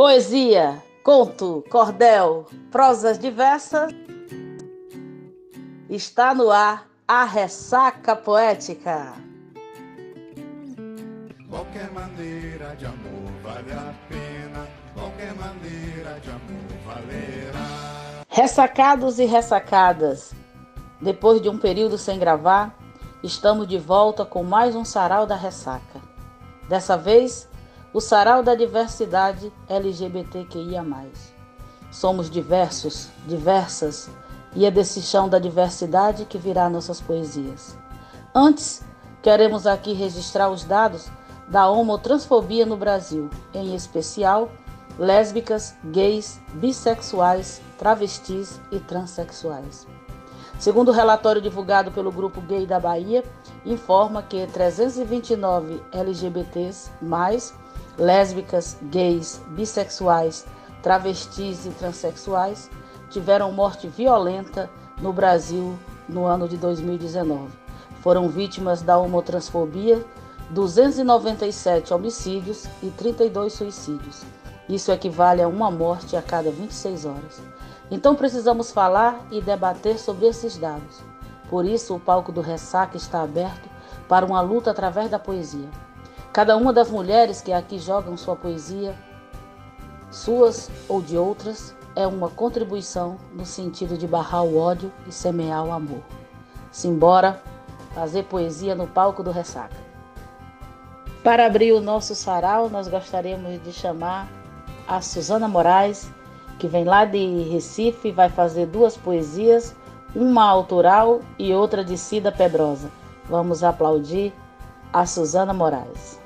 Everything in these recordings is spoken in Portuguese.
Poesia, conto, cordel, prosas diversas. Está no ar a ressaca poética. Qualquer maneira de amor vale a pena, qualquer maneira de amor valerá. Ressacados e ressacadas. Depois de um período sem gravar, estamos de volta com mais um sarau da ressaca. Dessa vez, o sarau da diversidade LGBTQIA. Somos diversos, diversas, e é desse chão da diversidade que virá nossas poesias. Antes, queremos aqui registrar os dados da homotransfobia no Brasil, em especial lésbicas, gays, bissexuais, travestis e transexuais. Segundo o relatório divulgado pelo Grupo Gay da Bahia, informa que 329 LGBTs mais lésbicas, gays, bissexuais, travestis e transexuais tiveram morte violenta no Brasil no ano de 2019. Foram vítimas da homotransfobia 297 homicídios e 32 suicídios. Isso equivale a uma morte a cada 26 horas. Então precisamos falar e debater sobre esses dados. Por isso, o palco do Ressaca está aberto para uma luta através da poesia. Cada uma das mulheres que aqui jogam sua poesia, suas ou de outras, é uma contribuição no sentido de barrar o ódio e semear o amor. Simbora fazer poesia no palco do Ressaca. Para abrir o nosso sarau, nós gostaríamos de chamar a Suzana Moraes, que vem lá de Recife e vai fazer duas poesias, uma autoral e outra de Cida Pedrosa. Vamos aplaudir a Suzana Moraes.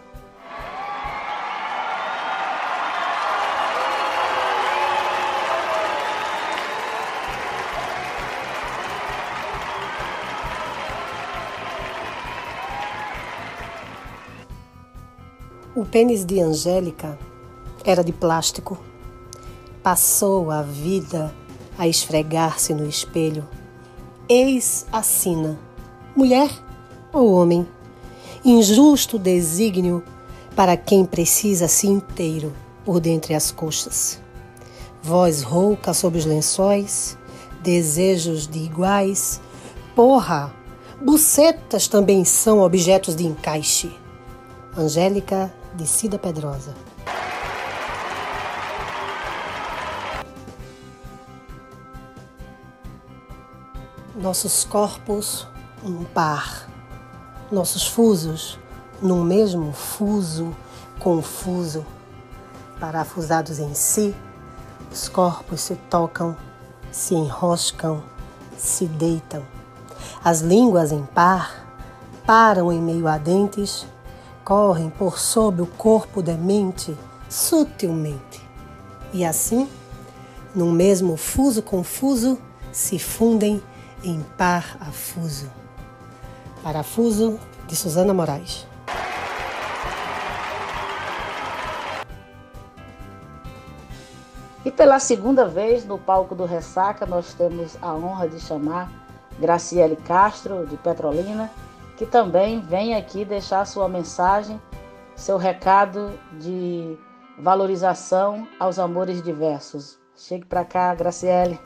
O pênis de Angélica era de plástico. Passou a vida a esfregar-se no espelho. Eis a sina, mulher ou homem, injusto desígnio para quem precisa-se inteiro por dentre as coxas. Voz rouca sob os lençóis, desejos de iguais. Porra! Bucetas também são objetos de encaixe. Angélica de Cida Pedrosa. Nossos corpos, um par. Nossos fusos, num mesmo fuso confuso. Parafusados em si, os corpos se tocam, se enroscam, se deitam. As línguas em par param em meio a dentes correm por sob o corpo demente sutilmente. E assim, num mesmo fuso confuso, se fundem em par afuso. Parafuso de Susana Moraes. E pela segunda vez no palco do Ressaca, nós temos a honra de chamar Graciele Castro, de Petrolina, que também vem aqui deixar sua mensagem, seu recado de valorização aos amores diversos. Chegue para cá, Graciele.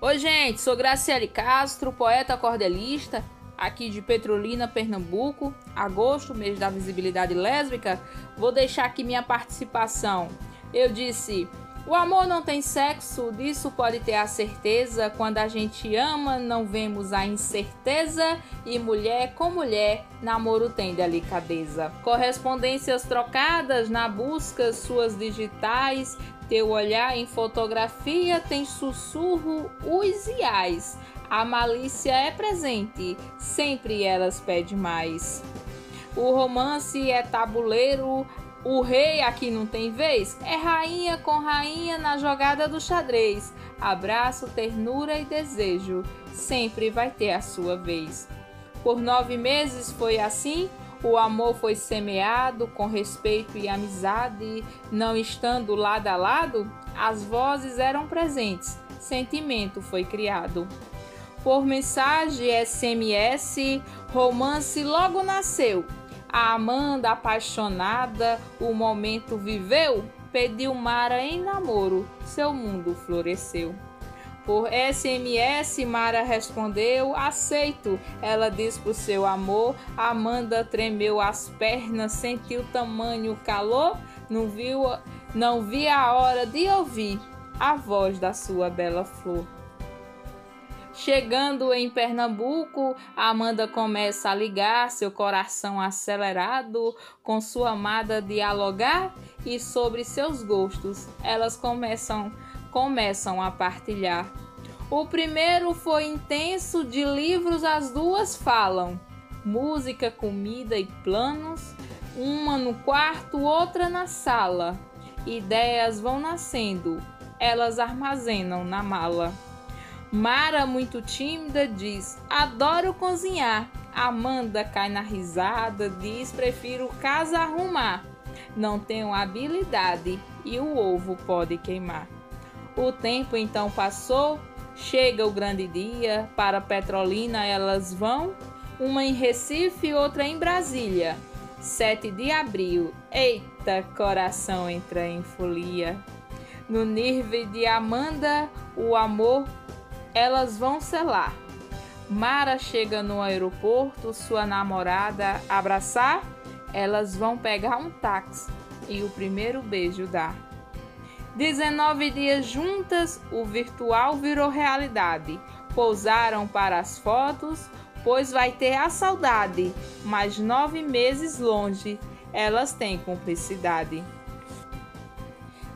Oi, gente, sou Graciele Castro, poeta cordelista, aqui de Petrolina, Pernambuco. Agosto, mês da visibilidade lésbica, vou deixar aqui minha participação. Eu disse o amor não tem sexo, disso pode ter a certeza. Quando a gente ama, não vemos a incerteza. E mulher com mulher, namoro tem delicadeza. Correspondências trocadas na busca, suas digitais. Teu olhar em fotografia tem sussurro, os iais. A malícia é presente, sempre elas pedem mais. O romance é tabuleiro, o rei aqui não tem vez, é rainha com rainha na jogada do xadrez. Abraço, ternura e desejo, sempre vai ter a sua vez. Por nove meses foi assim, o amor foi semeado com respeito e amizade, não estando lado a lado, as vozes eram presentes, sentimento foi criado. Por mensagem SMS, romance logo nasceu. A Amanda apaixonada, o momento viveu, pediu Mara em namoro, seu mundo floresceu. Por SMS, Mara respondeu: Aceito. Ela disse pro seu amor. Amanda tremeu as pernas, sentiu tamanho calor, não viu, não via a hora de ouvir a voz da sua bela flor. Chegando em Pernambuco, Amanda começa a ligar, seu coração acelerado, com sua amada dialogar e sobre seus gostos. Elas começam começam a partilhar. O primeiro foi intenso, de livros as duas falam. Música, comida e planos, uma no quarto, outra na sala. Ideias vão nascendo, elas armazenam na mala. Mara, muito tímida, diz: Adoro cozinhar. Amanda cai na risada, diz: Prefiro casa arrumar. Não tenho habilidade e o ovo pode queimar. O tempo então passou, chega o grande dia, para Petrolina elas vão, uma em Recife e outra em Brasília. 7 de abril, eita, coração entra em folia. No Nirve de Amanda, o amor elas vão selar. Mara chega no aeroporto, sua namorada abraçar, elas vão pegar um táxi e o primeiro beijo dar. 19 dias juntas, o virtual virou realidade. Pousaram para as fotos, pois vai ter a saudade, mas nove meses longe, elas têm cumplicidade.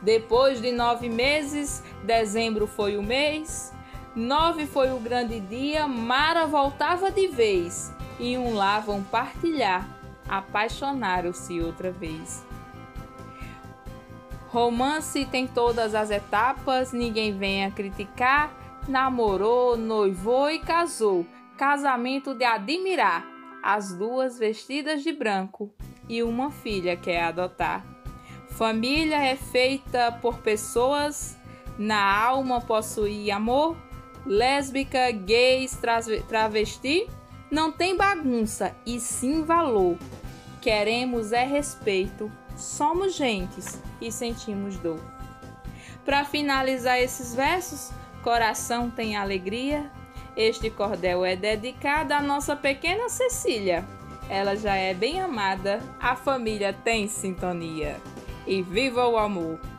Depois de nove meses, dezembro foi o mês, Nove foi o grande dia, Mara voltava de vez, e um lá vão partilhar, apaixonaram-se outra vez. Romance tem todas as etapas, ninguém vem a criticar. Namorou, noivou e casou. Casamento de admirar. As duas vestidas de branco e uma filha quer adotar. Família é feita por pessoas, na alma possui amor, lésbica, gays, travesti, não tem bagunça e sim valor. Queremos é respeito, somos gentes e sentimos dor. Para finalizar esses versos, coração tem alegria. Este cordel é dedicado à nossa pequena Cecília. Ela já é bem amada, a família tem sintonia. E viva o amor!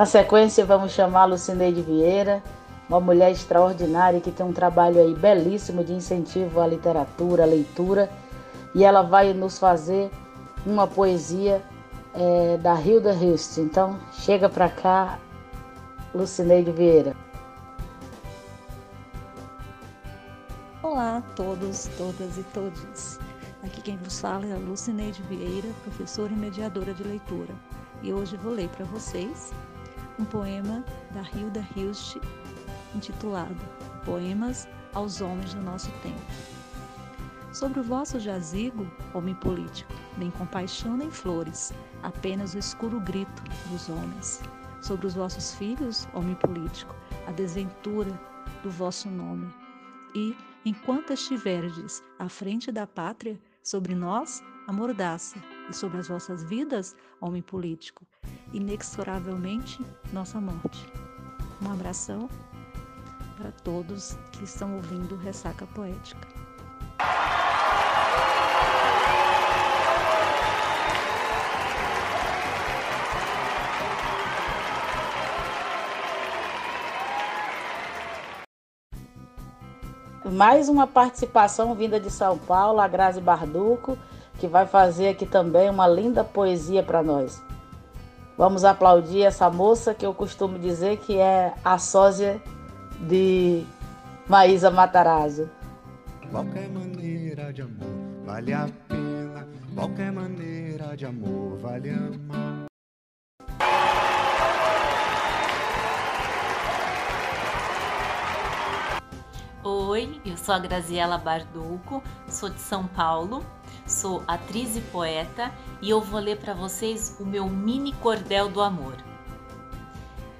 Na sequência, vamos chamar Lucineide Vieira, uma mulher extraordinária que tem um trabalho aí belíssimo de incentivo à literatura, à leitura, e ela vai nos fazer uma poesia é, da Hilda Hilst. Então, chega para cá, Lucineide Vieira. Olá a todos, todas e todos. Aqui quem vos fala é a Lucineide Vieira, professora e mediadora de leitura. E hoje vou ler para vocês um poema da Hilda Hilst intitulado Poemas aos Homens do Nosso Tempo. Sobre o vosso jazigo, homem político, nem compaixão nem flores, apenas o escuro grito dos homens. Sobre os vossos filhos, homem político, a desventura do vosso nome. E, enquanto estiverdes à frente da pátria, sobre nós, a mordaça, e sobre as vossas vidas, homem político, inexoravelmente nossa morte. Um abração para todos que estão ouvindo Ressaca Poética. Mais uma participação vinda de São Paulo, a Grazi Barduco, que vai fazer aqui também uma linda poesia para nós. Vamos aplaudir essa moça que eu costumo dizer que é a sósia de Maísa Matarazzo. Qualquer maneira de amor vale a pena, qualquer maneira de amor vale amar. Oi, eu sou a Graziela Barduco, sou de São Paulo, sou atriz e poeta e eu vou ler para vocês o meu mini cordel do amor.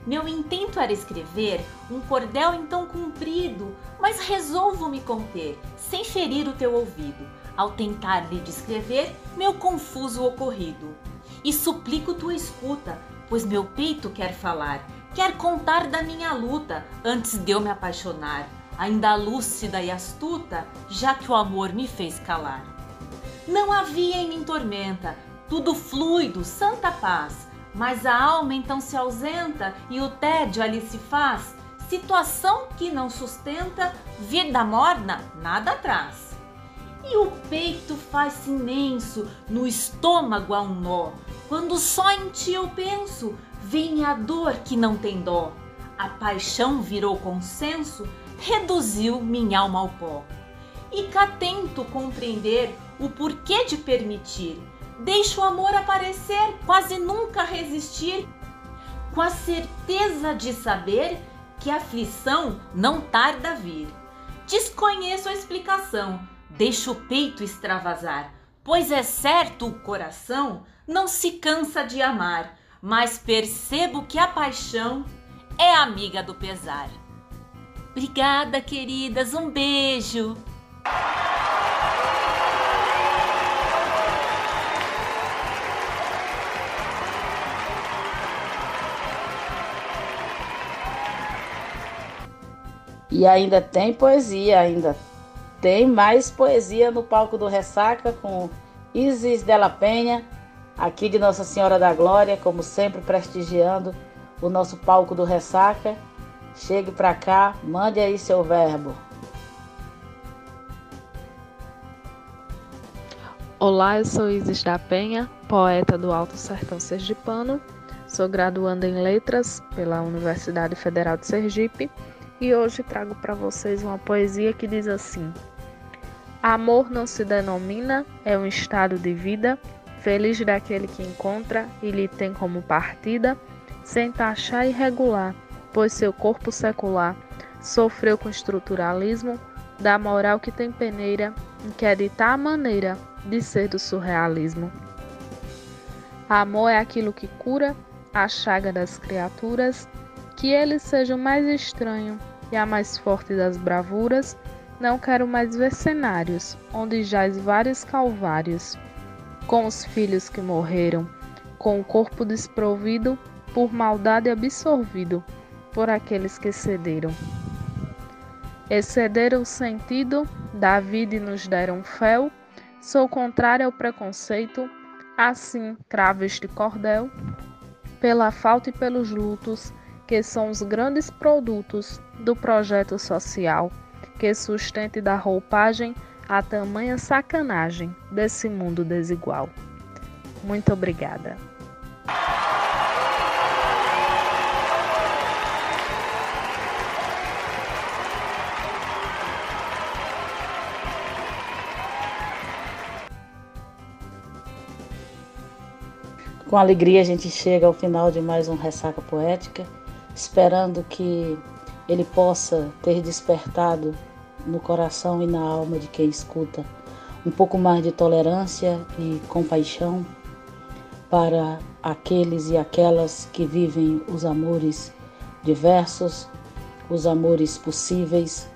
Meu intento era escrever um cordel então comprido, mas resolvo me conter, sem ferir o teu ouvido, ao tentar lhe descrever meu confuso ocorrido. E suplico tua escuta, pois meu peito quer falar, quer contar da minha luta antes de eu me apaixonar ainda lúcida e astuta, já que o amor me fez calar. Não havia em mim tormenta, tudo fluido, santa paz, mas a alma então se ausenta e o tédio ali se faz, situação que não sustenta, vida morna nada traz. E o peito faz-se imenso, no estômago há um nó, quando só em ti eu penso, vem a dor que não tem dó. A paixão virou consenso, reduziu minha alma ao pó. E cá tento compreender o porquê de permitir. Deixo o amor aparecer, quase nunca resistir, com a certeza de saber que a aflição não tarda a vir. Desconheço a explicação, deixo o peito extravasar, pois é certo o coração não se cansa de amar, mas percebo que a paixão é amiga do pesar. Obrigada, queridas. Um beijo. E ainda tem poesia, ainda tem mais poesia no palco do Ressaca com Isis Della Penha, aqui de Nossa Senhora da Glória, como sempre prestigiando o nosso palco do Ressaca. Chegue para cá, mande aí seu verbo. Olá, eu sou Isis da Penha, poeta do Alto Sertão Sergipano. Sou graduanda em Letras pela Universidade Federal de Sergipe e hoje trago para vocês uma poesia que diz assim: Amor não se denomina, é um estado de vida, feliz daquele que encontra e lhe tem como partida, sem taxar e regular pois seu corpo secular sofreu com estruturalismo da moral que tem peneira em que editar a maneira de ser do surrealismo. Amor é aquilo que cura a chaga das criaturas, que eles sejam mais estranho e a mais forte das bravuras. Não quero mais ver cenários onde jaz vários calvários, com os filhos que morreram, com o corpo desprovido por maldade absorvido por aqueles que cederam. Excederam o sentido da vida e nos deram fel, sou contrário ao preconceito, assim cravo este cordel, pela falta e pelos lutos, que são os grandes produtos do projeto social, que sustente da roupagem a tamanha sacanagem desse mundo desigual. Muito obrigada. Com alegria a gente chega ao final de mais um Ressaca Poética, esperando que ele possa ter despertado no coração e na alma de quem escuta um pouco mais de tolerância e compaixão para aqueles e aquelas que vivem os amores diversos, os amores possíveis,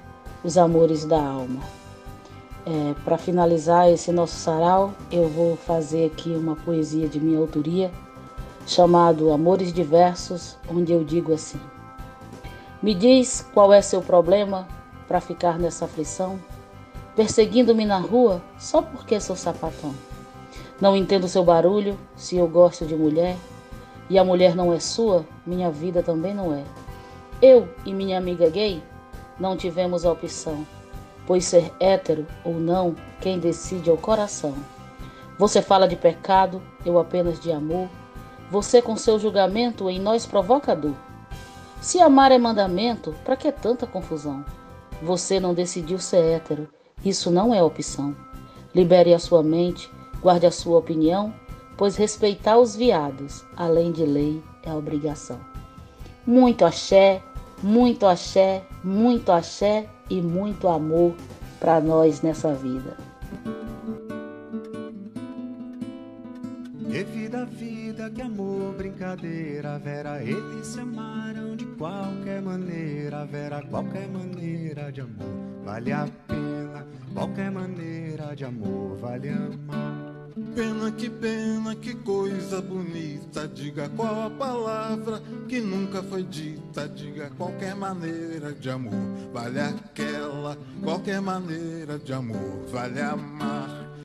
os amores da alma. É, Para finalizar esse nosso sarau, eu vou fazer aqui uma poesia de minha autoria, chamado Amores Diversos, onde eu digo assim: Me diz qual é seu problema para ficar nessa aflição, perseguindo-me na rua só porque sou sapatão. Não entendo seu barulho, se eu gosto de mulher, e a mulher não é sua, minha vida também não é. Eu e minha amiga gay não tivemos a opção pois ser hétero ou não, quem decide é o coração. Você fala de pecado, eu apenas de amor. Você com seu julgamento em nós provoca dor. Se amar é mandamento, para que tanta confusão? Você não decidiu ser hétero, isso não é opção. Libere a sua mente, guarde a sua opinião, pois respeitar os viados, além de lei, é obrigação. Muito axé, Muito axé, muito axé e muito amor para nós nessa vida. E vida, vida, que amor, brincadeira, Vera, eles se amaram de qualquer maneira, Vera, qualquer maneira de amor vale a pena, qualquer maneira de amor vale amar. Pena que pena, que coisa bonita. Diga qual a palavra que nunca foi dita. Diga qualquer maneira de amor, vale aquela. Qualquer maneira de amor, vale amar.